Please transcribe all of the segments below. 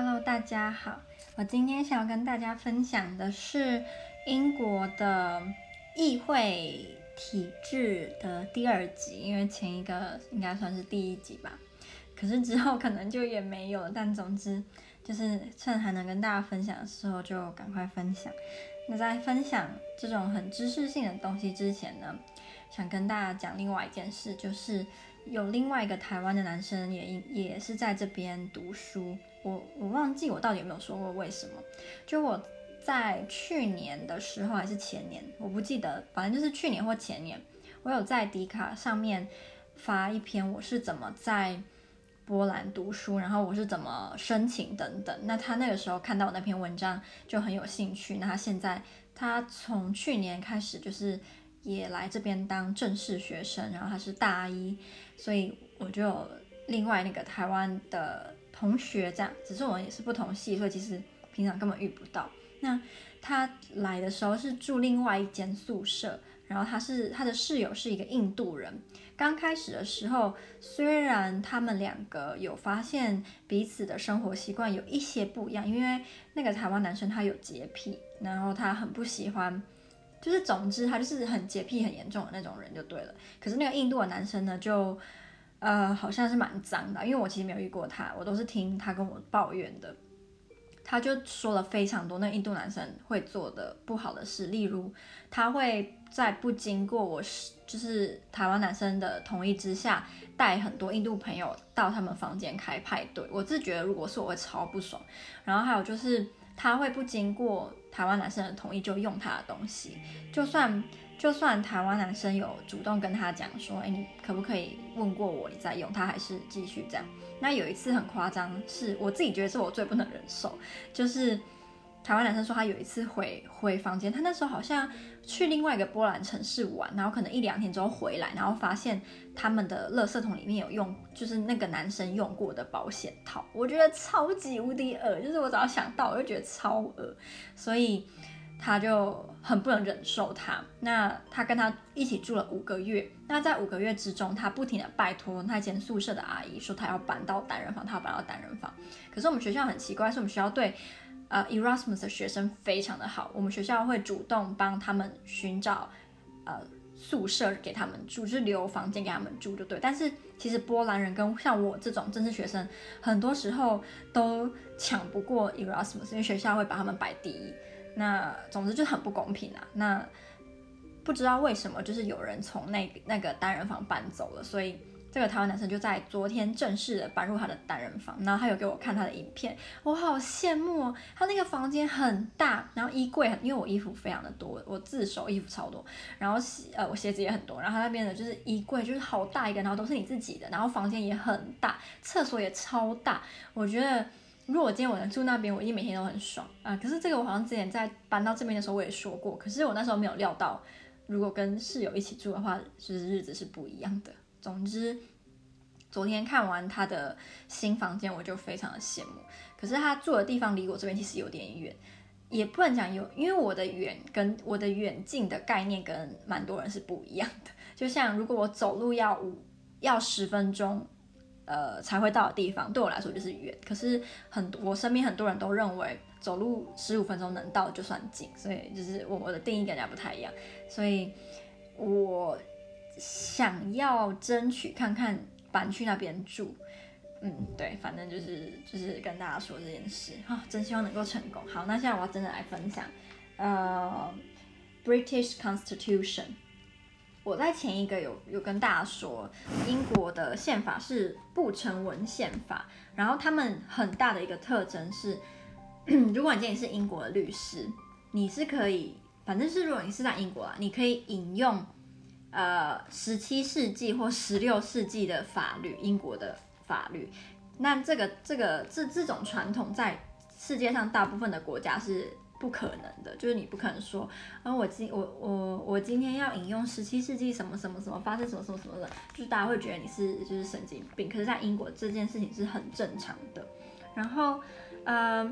Hello，大家好。我今天想要跟大家分享的是英国的议会体制的第二集，因为前一个应该算是第一集吧。可是之后可能就也没有。但总之，就是趁还能跟大家分享的时候，就赶快分享。那在分享这种很知识性的东西之前呢，想跟大家讲另外一件事，就是。有另外一个台湾的男生也也是在这边读书，我我忘记我到底有没有说过为什么。就我在去年的时候还是前年，我不记得，反正就是去年或前年，我有在迪卡上面发一篇我是怎么在波兰读书，然后我是怎么申请等等。那他那个时候看到我那篇文章就很有兴趣，那他现在他从去年开始就是。也来这边当正式学生，然后他是大一，所以我就有另外那个台湾的同学这样，只是我们也是不同系，所以其实平常根本遇不到。那他来的时候是住另外一间宿舍，然后他是他的室友是一个印度人。刚开始的时候，虽然他们两个有发现彼此的生活习惯有一些不一样，因为那个台湾男生他有洁癖，然后他很不喜欢。就是，总之他就是很洁癖很严重的那种人就对了。可是那个印度的男生呢，就呃好像是蛮脏的，因为我其实没有遇过他，我都是听他跟我抱怨的。他就说了非常多那印度男生会做的不好的事，例如他会在不经过我就是台湾男生的同意之下，带很多印度朋友到他们房间开派对。我自觉得如果是我会超不爽。然后还有就是。他会不经过台湾男生的同意就用他的东西，就算就算台湾男生有主动跟他讲说，哎，你可不可以问过我你再用，他还是继续这样。那有一次很夸张，是我自己觉得是我最不能忍受，就是。台湾男生说他有一次回回房间，他那时候好像去另外一个波兰城市玩，然后可能一两天之后回来，然后发现他们的垃圾桶里面有用，就是那个男生用过的保险套，我觉得超级无敌恶，就是我只要想到我就觉得超恶，所以他就很不能忍受他。那他跟他一起住了五个月，那在五个月之中，他不停的拜托那间宿舍的阿姨说他要搬到单人房，他要搬到单人房。可是我们学校很奇怪，是我们学校对。呃，Erasmus 的学生非常的好，我们学校会主动帮他们寻找呃宿舍给他们住，就是留房间给他们住就对。但是其实波兰人跟像我这种正式学生，很多时候都抢不过 Erasmus，因为学校会把他们摆第一。那总之就很不公平啊。那不知道为什么，就是有人从那那个单人房搬走了，所以。这个台湾男生就在昨天正式的搬入他的单人房，然后他有给我看他的影片，我好羡慕哦。他那个房间很大，然后衣柜很，因为我衣服非常的多，我自首衣服超多，然后鞋呃我鞋子也很多，然后他那边的就是衣柜就是好大一个，然后都是你自己的，然后房间也很大，厕所也超大。我觉得如果我今天我能住那边，我一定每天都很爽啊。可是这个我好像之前在搬到这边的时候我也说过，可是我那时候没有料到，如果跟室友一起住的话，就是日子是不一样的。总之，昨天看完他的新房间，我就非常的羡慕。可是他住的地方离我这边其实有点远，也不能讲有，因为我的远跟我的远近的概念跟蛮多人是不一样的。就像如果我走路要五要十分钟，呃才会到的地方，对我来说就是远。可是很我身边很多人都认为走路十五分钟能到就算近，所以就是我我的定义跟人家不太一样，所以我。想要争取看看搬去那边住，嗯，对，反正就是就是跟大家说这件事哈、真希望能够成功。好，那现在我要真的来分享，呃，British Constitution。我在前一个有有跟大家说，英国的宪法是不成文宪法，然后他们很大的一个特征是，如果你今天是英国的律师，你是可以，反正是如果你是在英国啊，你可以引用。呃，十七世纪或十六世纪的法律，英国的法律，那这个这个这这种传统在世界上大部分的国家是不可能的，就是你不可能说，啊，我今我我我今天要引用十七世纪什么什么什么发生什么什么什么的，就是大家会觉得你是就是神经病。可是，在英国这件事情是很正常的。然后，呃，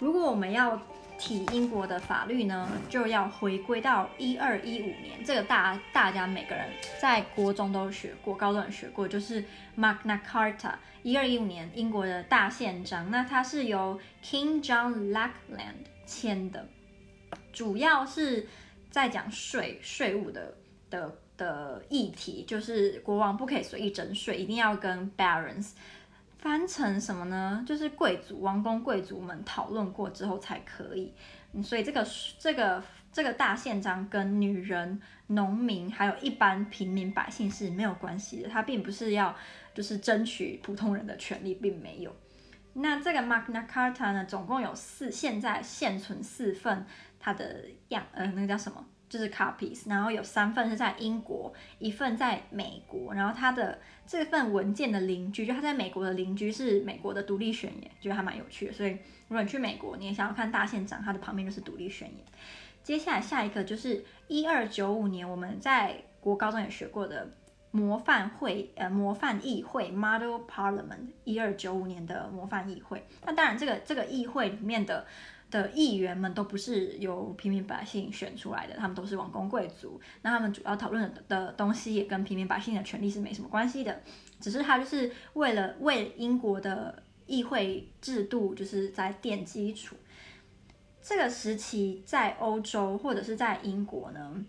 如果我们要提英国的法律呢，就要回归到一二一五年，这个大大家每个人在国中都学过，高中也学过，就是 Magna Carta，一二一五年英国的大宪章。那它是由 King John Lackland 签的，主要是在讲税税务的的的议题，就是国王不可以随意征税，一定要跟 Barons。翻成什么呢？就是贵族、王公贵族们讨论过之后才可以。所以这个这个这个大宪章跟女人、农民还有一般平民百姓是没有关系的。它并不是要就是争取普通人的权利，并没有。那这个 Magna Carta 呢，总共有四，现在现存四份，它的样呃，那个叫什么？就是 copies，然后有三份是在英国，一份在美国，然后他的这份文件的邻居，就他在美国的邻居是美国的独立宣言，觉得还蛮有趣的。所以如果你去美国，你也想要看大宪章，它的旁边就是独立宣言。接下来下一个就是一二九五年，我们在国高中也学过的模范会，呃，模范议会 （Model Parliament），一二九五年的模范议会。那当然，这个这个议会里面的。的议员们都不是由平民百姓选出来的，他们都是王公贵族。那他们主要讨论的的东西也跟平民百姓的权利是没什么关系的，只是他就是为了为英国的议会制度就是在垫基础。这个时期在欧洲或者是在英国呢，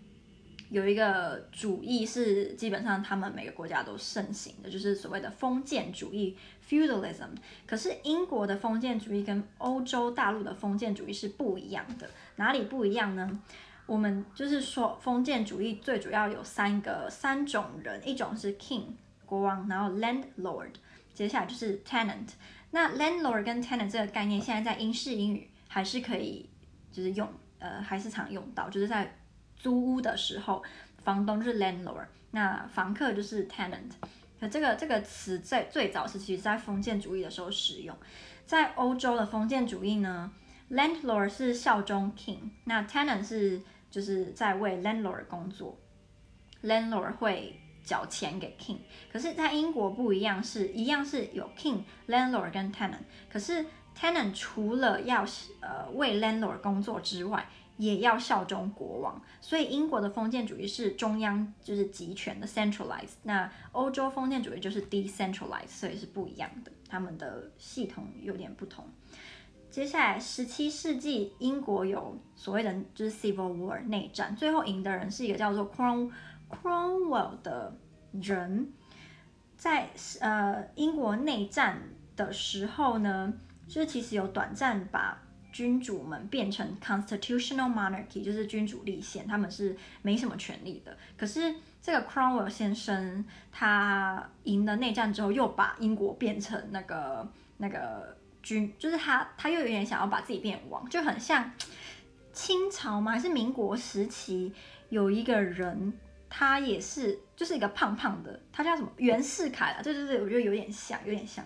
有一个主义是基本上他们每个国家都盛行的，就是所谓的封建主义 （feudalism）。可是英国的封建主义跟欧洲大陆的封建主义是不一样的，哪里不一样呢？我们就是说封建主义最主要有三个三种人，一种是 king 国王，然后 landlord，接下来就是 tenant。那 landlord 跟 tenant 这个概念现在在英式英语还是可以就是用，呃，还是常用到，就是在。租屋的时候，房东就是 landlord，那房客就是 tenant。那这个这个词在最早是其实在封建主义的时候使用。在欧洲的封建主义呢，landlord 是效忠 king，那 tenant 是就是在为 landlord 工作，landlord 会缴钱给 king。可是，在英国不一样，是一样是有 king、landlord 跟 tenant。可是 tenant 除了要呃为 landlord 工作之外，也要效忠国王，所以英国的封建主义是中央就是集权的 centralized，那欧洲封建主义就是 decentralized，所以是不一样的，他们的系统有点不同。接下来十七世纪英国有所谓的就是 civil war 内战，最后赢的人是一个叫做 Crom Cromwell 的人，在呃英国内战的时候呢，就是其实有短暂把。君主们变成 constitutional monarchy，就是君主立宪，他们是没什么权利的。可是这个 Cromwell 先生他赢了内战之后，又把英国变成那个那个君，就是他他又有点想要把自己变王，就很像清朝嘛，还是民国时期有一个人，他也是就是一个胖胖的，他叫什么袁世凯啊？对对对，我觉得有点像，有点像。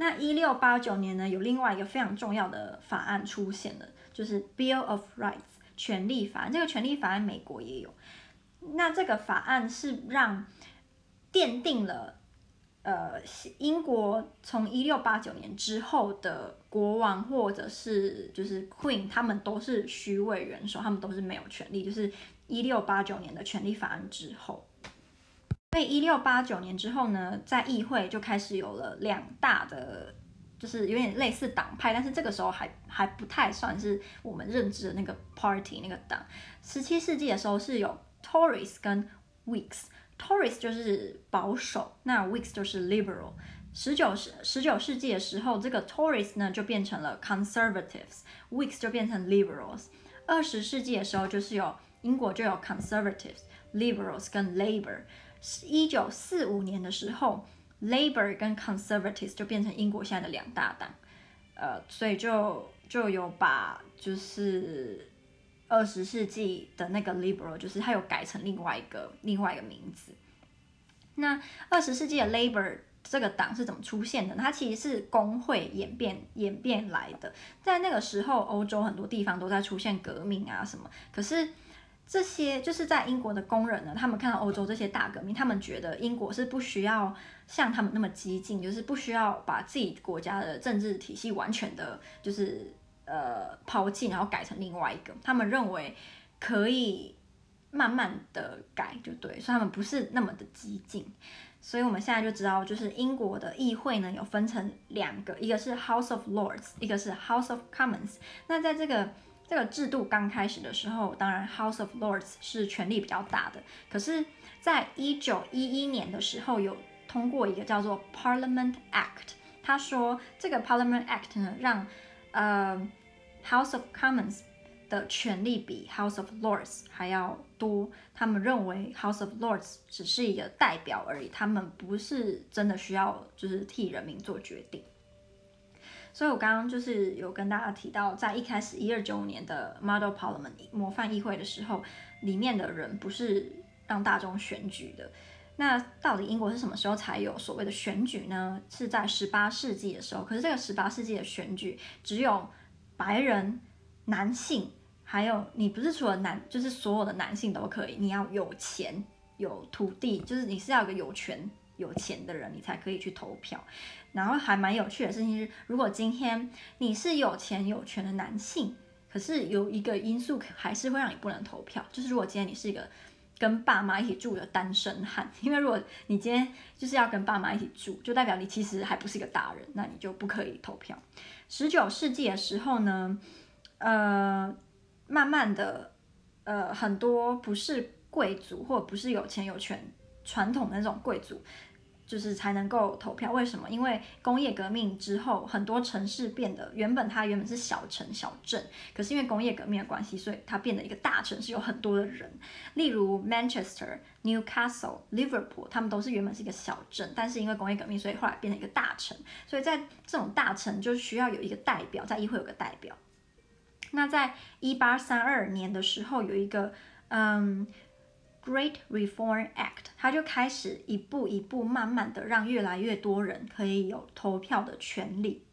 那一六八九年呢，有另外一个非常重要的法案出现了，就是 Bill of Rights 权利法案。这个权利法案美国也有。那这个法案是让奠定了，呃，英国从一六八九年之后的国王或者是就是 Queen，他们都是虚位元首，他们都是没有权利。就是一六八九年的权利法案之后。所以一六八九年之后呢，在议会就开始有了两大的，就是有点类似党派，但是这个时候还还不太算是我们认知的那个 party 那个党。十七世纪的时候是有 Tories 跟 Whigs，Tories 就是保守，那 Whigs 就是 liberal。十九世十九世纪的时候，这个 Tories 呢就变成了 conservatives，Whigs 就变成 liberals。二十世纪的时候就是有英国就有 conservatives、liberals 跟 Labour。一九四五年的时候，Labour 跟 Conservatives 就变成英国现在的两大党，呃，所以就就有把就是二十世纪的那个 Liberal，就是它有改成另外一个另外一个名字。那二十世纪的 Labour 这个党是怎么出现的？它其实是工会演变演变来的，在那个时候，欧洲很多地方都在出现革命啊什么，可是。这些就是在英国的工人呢，他们看到欧洲这些大革命，他们觉得英国是不需要像他们那么激进，就是不需要把自己国家的政治体系完全的，就是呃抛弃，然后改成另外一个。他们认为可以慢慢的改，就对，所以他们不是那么的激进。所以我们现在就知道，就是英国的议会呢有分成两个，一个是 House of Lords，一个是 House of Commons。那在这个这个制度刚开始的时候，当然 House of Lords 是权力比较大的。可是，在一九一一年的时候，有通过一个叫做 Parliament Act。他说，这个 Parliament Act 呢，让呃 House of Commons 的权力比 House of Lords 还要多。他们认为 House of Lords 只是一个代表而已，他们不是真的需要就是替人民做决定。所以我刚刚就是有跟大家提到，在一开始一二九年的 Model Parliament 模范议会的时候，里面的人不是让大众选举的。那到底英国是什么时候才有所谓的选举呢？是在十八世纪的时候。可是这个十八世纪的选举只有白人男性，还有你不是除了男，就是所有的男性都可以。你要有钱有土地，就是你是要一个有权有钱的人，你才可以去投票。然后还蛮有趣的事情是，如果今天你是有钱有权的男性，可是有一个因素还是会让你不能投票，就是如果今天你是一个。跟爸妈一起住的单身汉，因为如果你今天就是要跟爸妈一起住，就代表你其实还不是一个大人，那你就不可以投票。十九世纪的时候呢，呃，慢慢的，呃，很多不是贵族或者不是有钱有权传统的那种贵族。就是才能够投票，为什么？因为工业革命之后，很多城市变得原本它原本是小城小镇，可是因为工业革命的关系，所以它变得一个大城市，有很多的人。例如 Manchester、Newcastle、Liverpool，他们都是原本是一个小镇，但是因为工业革命，所以后来变成一个大城。所以在这种大城就需要有一个代表，在议会有个代表。那在一八三二年的时候，有一个嗯。Great Reform Act，它就开始一步一步慢慢的让越来越多人可以有投票的权利。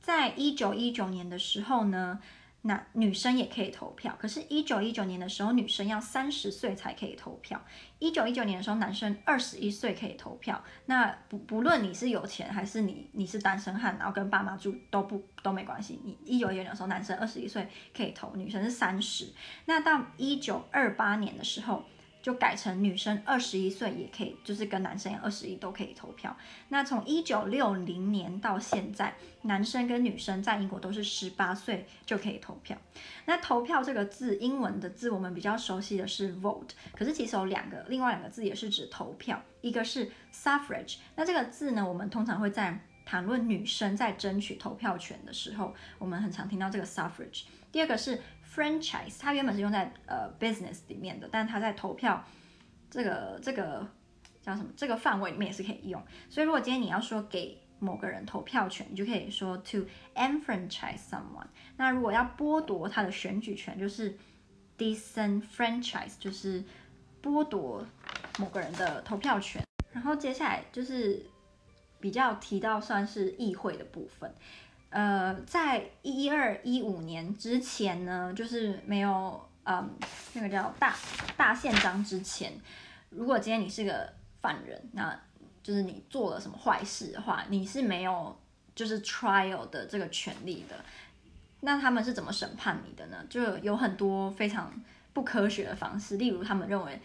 在一九一九年的时候呢，那女生也可以投票。可是，一九一九年的时候，女生要三十岁才可以投票。一九一九年的时候，男生二十一岁可以投票。那不不论你是有钱还是你你是单身汉，然后跟爸妈住都不都没关系。你一九一九年的时候，男生二十一岁可以投，女生是三十。那到一九二八年的时候。就改成女生二十一岁也可以，就是跟男生一样二十一都可以投票。那从一九六零年到现在，男生跟女生在英国都是十八岁就可以投票。那投票这个字，英文的字我们比较熟悉的是 vote，可是其实有两个，另外两个字也是指投票，一个是 suffrage。那这个字呢，我们通常会在谈论女生在争取投票权的时候，我们很常听到这个 suffrage。第二个是。franchise，它原本是用在呃 business 里面的，但它在投票这个这个叫什么这个范围里面也是可以用。所以如果今天你要说给某个人投票权，你就可以说 to enfranchise someone。那如果要剥夺他的选举权，就是 disenfranchise，就是剥夺某个人的投票权。然后接下来就是比较提到算是议会的部分。呃，在一二一五年之前呢，就是没有嗯那个叫大大宪章之前，如果今天你是个犯人，那就是你做了什么坏事的话，你是没有就是 trial 的这个权利的。那他们是怎么审判你的呢？就有很多非常不科学的方式，例如他们认为。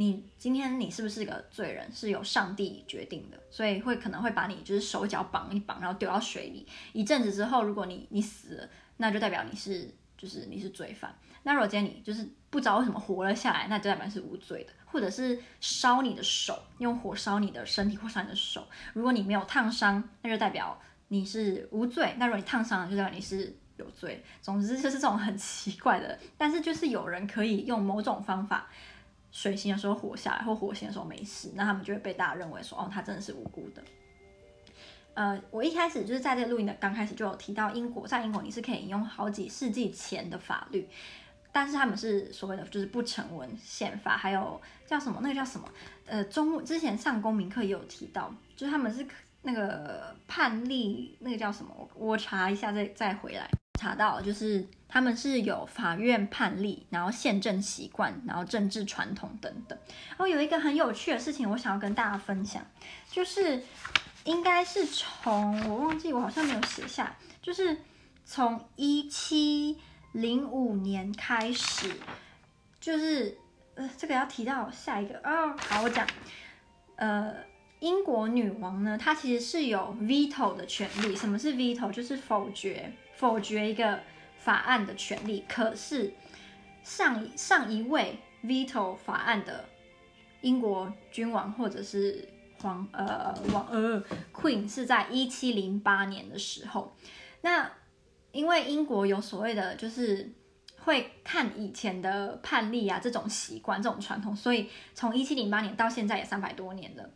你今天你是不是个罪人，是由上帝决定的，所以会可能会把你就是手脚绑一绑，然后丢到水里。一阵子之后，如果你你死了，那就代表你是就是你是罪犯。那如果今天你就是不知道为什么活了下来，那就代表是无罪的。或者是烧你的手，用火烧你的身体或烧你的手，如果你没有烫伤，那就代表你是无罪。那如果你烫伤了，就代表你是有罪。总之就是这种很奇怪的，但是就是有人可以用某种方法。水刑的时候活下来，或火刑的时候没事，那他们就会被大家认为说，哦，他真的是无辜的。呃，我一开始就是在这录音的刚开始就有提到，英国在英国你是可以引用好几世纪前的法律，但是他们是所谓的就是不成文宪法，还有叫什么那个叫什么？呃，中之前上公民课也有提到，就是他们是那个判例，那个叫什么？我我查一下再再回来。查到就是他们是有法院判例，然后宪政习惯，然后政治传统等等。哦，有一个很有趣的事情，我想要跟大家分享，就是应该是从我忘记我好像没有写下，就是从一七零五年开始，就是呃，这个要提到下一个、哦，好，我讲，呃，英国女王呢，她其实是有 veto 的权利。什么是 veto？就是否决，否决一个法案的权利。可是上上一位 veto 法案的英国君王或者是皇呃王呃 Queen 是在一七零八年的时候，那。因为英国有所谓的，就是会看以前的判例啊，这种习惯、这种传统，所以从一七零八年到现在也三百多年了，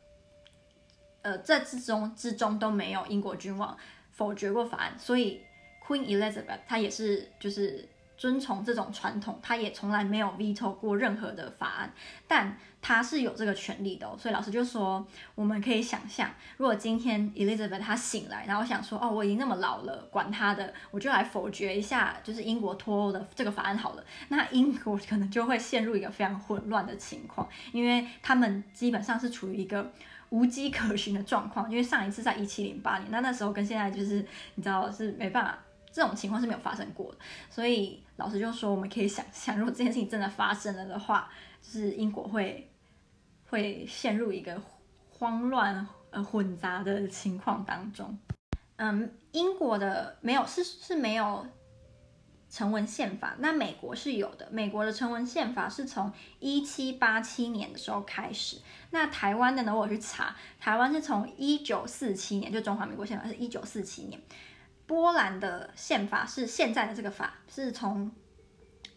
呃，这之中之中都没有英国君王否决过法案，所以 Queen Elizabeth 她也是就是。遵从这种传统，他也从来没有 veto 过任何的法案，但他是有这个权利的。所以老师就说，我们可以想象，如果今天 Elizabeth 她醒来，然后想说，哦，我已经那么老了，管他的，我就来否决一下，就是英国脱欧的这个法案好了。那英国可能就会陷入一个非常混乱的情况，因为他们基本上是处于一个无迹可寻的状况。因为上一次在一七零八年，那那时候跟现在就是你知道是没办法。这种情况是没有发生过的，所以老师就说，我们可以想象，如果这件事情真的发生了的话，就是英国会 会陷入一个慌乱呃混杂的情况当中。嗯，英国的没有是是没有成文宪法，那美国是有的。美国的成文宪法是从一七八七年的时候开始，那台湾的呢，我去查，台湾是从一九四七年，就中华民国宪法是一九四七年。波兰的宪法是现在的这个法，是从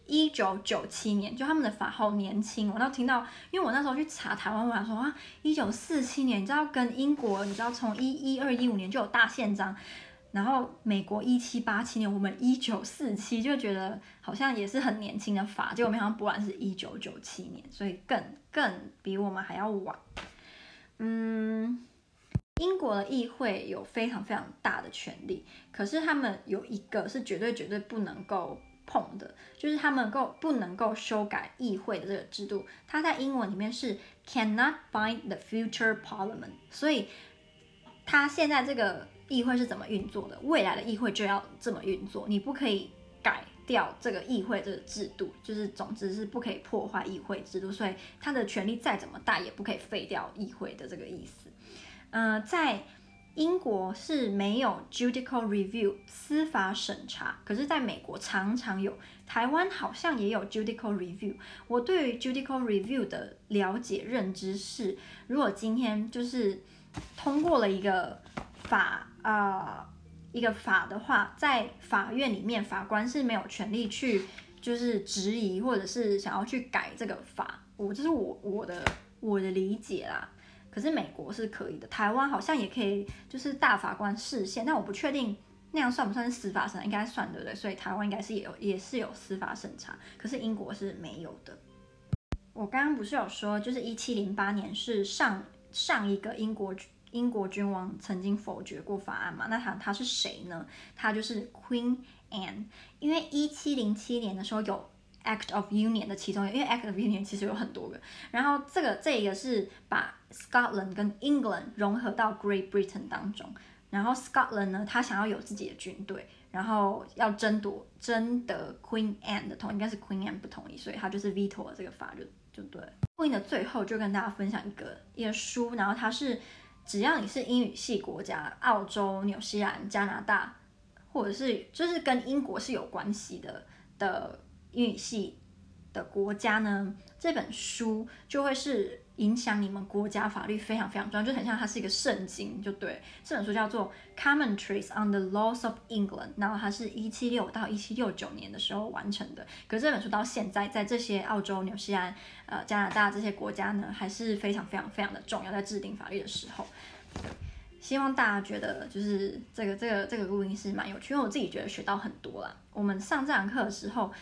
一九九七年，就他们的法好年轻。我那听到，因为我那时候去查台湾，我想说啊，一九四七年，你知道跟英国，你知道从一一二一五年就有大宪章，然后美国一七八七年，我们一九四七，就觉得好像也是很年轻的法，结果没想到波兰是一九九七年，所以更更比我们还要晚，嗯。英国的议会有非常非常大的权力，可是他们有一个是绝对绝对不能够碰的，就是他们够不能够修改议会的这个制度。它在英文里面是 cannot bind the future parliament，所以它现在这个议会是怎么运作的，未来的议会就要这么运作，你不可以改掉这个议会这个制度，就是总之是不可以破坏议会制度，所以他的权力再怎么大，也不可以废掉议会的这个意思。呃，在英国是没有 judicial review 司法审查，可是在美国常常有，台湾好像也有 judicial review。我对于 judicial review 的了解认知是，如果今天就是通过了一个法、呃、一个法的话，在法院里面法官是没有权利去就是质疑或者是想要去改这个法，我这是我我的我的理解啦。可是美国是可以的，台湾好像也可以，就是大法官释宪，但我不确定那样算不算是司法审，应该算对不对？所以台湾应该是也有，也是有司法审查，可是英国是没有的。我刚刚不是有说，就是一七零八年是上上一个英国英国君王曾经否决过法案嘛？那他他是谁呢？他就是 Queen Anne，因为一七零七年的时候有。Act of Union 的其中，因为 Act of Union 其实有很多个，然后这个这个是把 Scotland 跟 England 融合到 Great Britain 当中，然后 Scotland 呢，他想要有自己的军队，然后要争夺争得 Queen Anne 的同，应该是 Queen Anne 不同意，所以他就是 veto 了这个法律，就对。Queen 的最后就跟大家分享一个一个书，然后它是只要你是英语系国家，澳洲、纽西兰、加拿大，或者是就是跟英国是有关系的的。英语系的国家呢，这本书就会是影响你们国家法律非常非常重要，就很像它是一个圣经，就对。这本书叫做《Commentaries on the Laws of England》，然后它是一七六到一七六九年的时候完成的。可是这本书到现在，在这些澳洲、纽西兰、呃加拿大这些国家呢，还是非常非常非常的重要，在制定法律的时候。希望大家觉得就是这个这个这个录音是蛮有趣，因为我自己觉得学到很多啦。我们上这堂课的时候。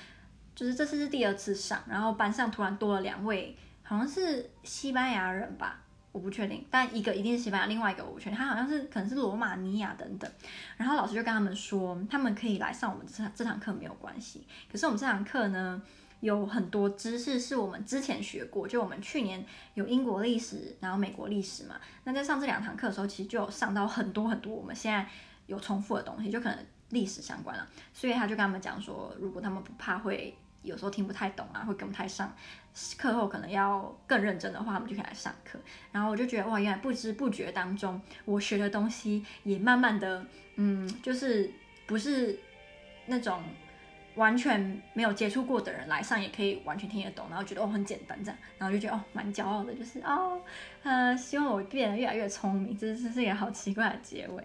就是这次是第二次上，然后班上突然多了两位，好像是西班牙人吧，我不确定，但一个一定是西班牙，另外一个我不确定，他好像是可能是罗马尼亚等等。然后老师就跟他们说，他们可以来上我们这这堂课没有关系。可是我们这堂课呢，有很多知识是我们之前学过，就我们去年有英国历史，然后美国历史嘛。那在上这两堂课的时候，其实就有上到很多很多我们现在有重复的东西，就可能历史相关了，所以他就跟他们讲说，如果他们不怕会有时候听不太懂啊，会跟不太上，课后可能要更认真的话，他们就可以来上课。然后我就觉得哇，原来不知不觉当中，我学的东西也慢慢的，嗯，就是不是那种。完全没有接触过的人来上也可以完全听得懂，然后觉得哦很简单这样，然后就觉得哦蛮骄傲的，就是哦呃希望我变得越来越聪明，这是是一个好奇怪的结尾。